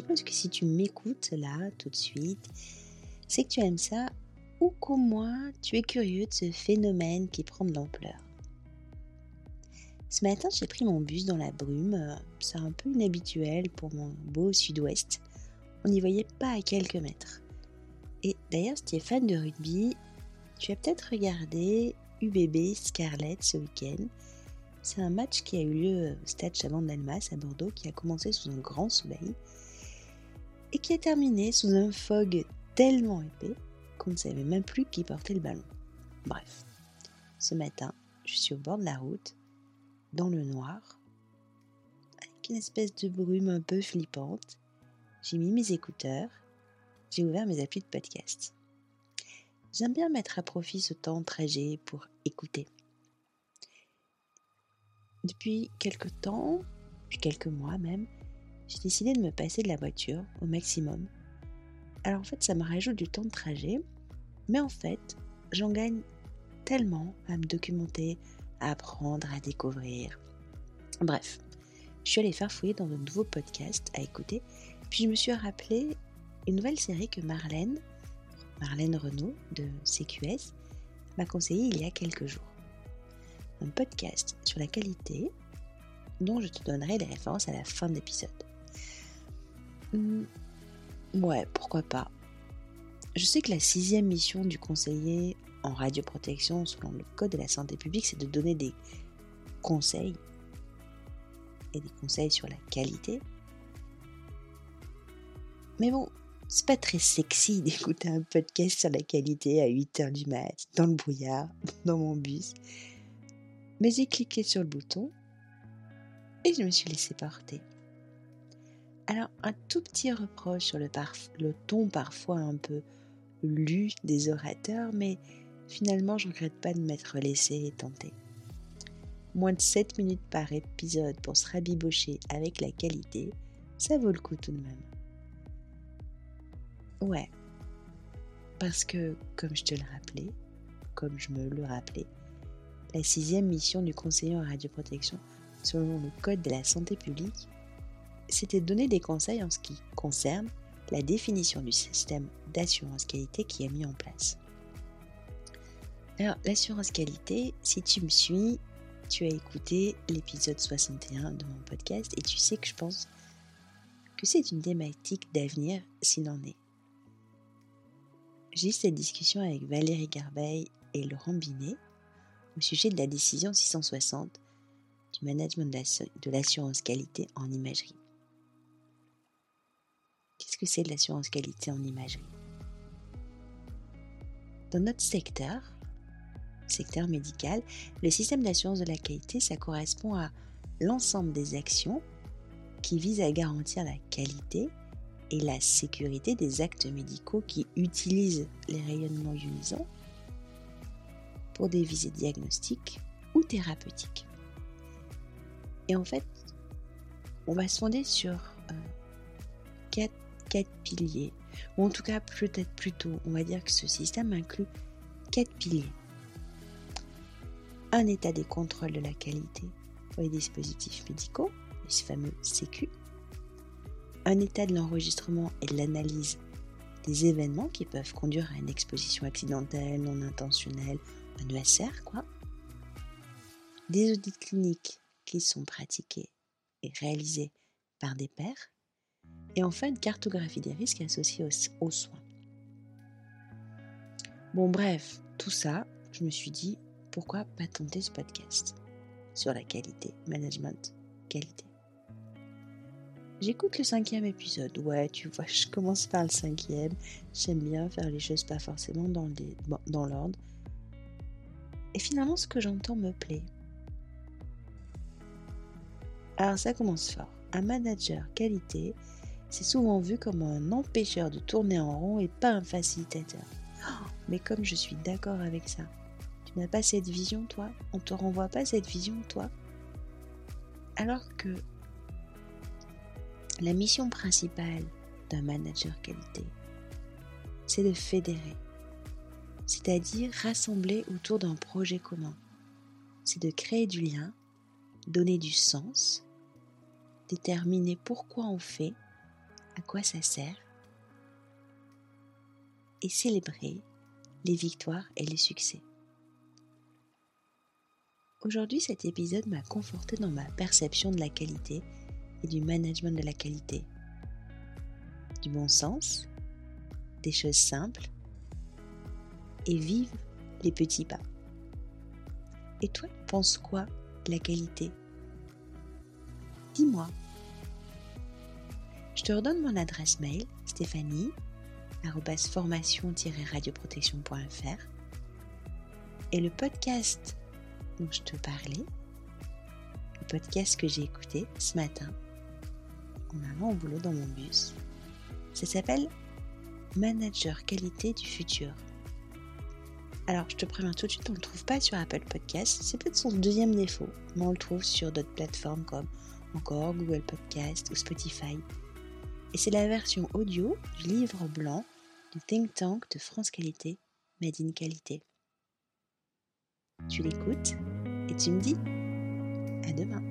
suppose que si tu m'écoutes là, tout de suite, c'est que tu aimes ça ou qu'au moins tu es curieux de ce phénomène qui prend de l'ampleur. Ce matin, j'ai pris mon bus dans la brume. C'est un peu inhabituel pour mon beau sud-ouest. On n'y voyait pas à quelques mètres. Et d'ailleurs, si tu es fan de rugby, tu as peut-être regardé UBB Scarlett ce week-end. C'est un match qui a eu lieu au stade Chavant d'Almas à Bordeaux, qui a commencé sous un grand soleil et qui a terminé sous un fog tellement épais qu'on ne savait même plus qui portait le ballon. Bref, ce matin, je suis au bord de la route, dans le noir, avec une espèce de brume un peu flippante. J'ai mis mes écouteurs, j'ai ouvert mes applis de podcast. J'aime bien mettre à profit ce temps trajet pour écouter. Depuis quelques temps, depuis quelques mois même, j'ai décidé de me passer de la voiture au maximum. Alors en fait, ça me rajoute du temps de trajet, mais en fait, j'en gagne tellement à me documenter, à apprendre, à découvrir. Bref, je suis allée faire fouiller dans de nouveaux podcasts à écouter, puis je me suis rappelé une nouvelle série que Marlène, Marlène Renault de CQS, m'a conseillé il y a quelques jours un podcast sur la qualité dont je te donnerai les références à la fin de l'épisode. Hmm, ouais, pourquoi pas. Je sais que la sixième mission du conseiller en radioprotection selon le Code de la santé publique, c'est de donner des conseils et des conseils sur la qualité. Mais bon, c'est pas très sexy d'écouter un podcast sur la qualité à 8h du mat, dans le brouillard, dans mon bus mais j'ai cliqué sur le bouton et je me suis laissé porter. Alors, un tout petit reproche sur le, ton parfois un peu lu des orateurs, mais finalement, je regrette pas de m'être laissé tenter. Moins de 7 minutes par épisode pour se rabibocher avec la qualité, ça vaut le coup tout de même. Ouais, parce que, comme je te le rappelais, comme je me le rappelais, la sixième mission du conseiller en radioprotection, selon le Code de la santé publique, c'était de donner des conseils en ce qui concerne la définition du système d'assurance qualité qui est mis en place. Alors, l'assurance qualité, si tu me suis, tu as écouté l'épisode 61 de mon podcast et tu sais que je pense que c'est une thématique d'avenir s'il en est. J'ai eu cette discussion avec Valérie Garbeil et Laurent Binet au sujet de la décision 660 du management de l'assurance qualité en imagerie. Que c'est de l'assurance qualité en imagerie Dans notre secteur, secteur médical, le système d'assurance de la qualité, ça correspond à l'ensemble des actions qui visent à garantir la qualité et la sécurité des actes médicaux qui utilisent les rayonnements ionisants pour des visées diagnostiques ou thérapeutiques. Et en fait, on va se fonder sur euh, quatre, quatre, piliers, ou en tout cas peut-être plutôt, on va dire que ce système inclut quatre piliers. Un état des contrôles de la qualité pour les dispositifs médicaux, les fameux CQ. Un état de l'enregistrement et de l'analyse des événements qui peuvent conduire à une exposition accidentelle, non intentionnelle un ESR, quoi. Des audits cliniques qui sont pratiqués et réalisés par des pairs. Et enfin, une cartographie des risques associés aux, soins. Bon, bref, tout ça, je me suis dit, pourquoi pas tenter ce podcast sur la qualité, management, qualité. J'écoute le cinquième épisode. Ouais, tu vois, je commence par le cinquième. J'aime bien faire les choses pas forcément dans l'ordre. Et finalement, ce que j'entends me plaît. Alors ça commence fort. Un manager qualité, c'est souvent vu comme un empêcheur de tourner en rond et pas un facilitateur. Oh, mais comme je suis d'accord avec ça, tu n'as pas cette vision, toi? On te renvoie pas cette vision, toi? Alors que la mission principale d'un manager qualité, c'est de fédérer, c'est-à-dire rassembler autour d'un projet commun. C'est de créer du lien, donner du sens, déterminer pourquoi on fait, à quoi ça sert et célébrer les victoires et les succès. Aujourd'hui, cet épisode m'a conforté dans ma perception de la qualité et du management de la qualité. Du bon sens, des choses simples et vive les petits pas. Et toi, penses quoi de la qualité? Dis-moi. Te redonne mon adresse mail, stéphanie formation-radioprotection.fr et le podcast dont je te parlais, le podcast que j'ai écouté ce matin en allant au boulot dans mon bus, ça s'appelle Manager qualité du futur. Alors, je te préviens tout de suite, on ne le trouve pas sur Apple Podcast. C'est peut-être son deuxième défaut, mais on le trouve sur d'autres plateformes comme encore Google Podcast ou Spotify et c'est la version audio du livre blanc du think tank de France Qualité, Made in Qualité. Tu l'écoutes et tu me dis à demain.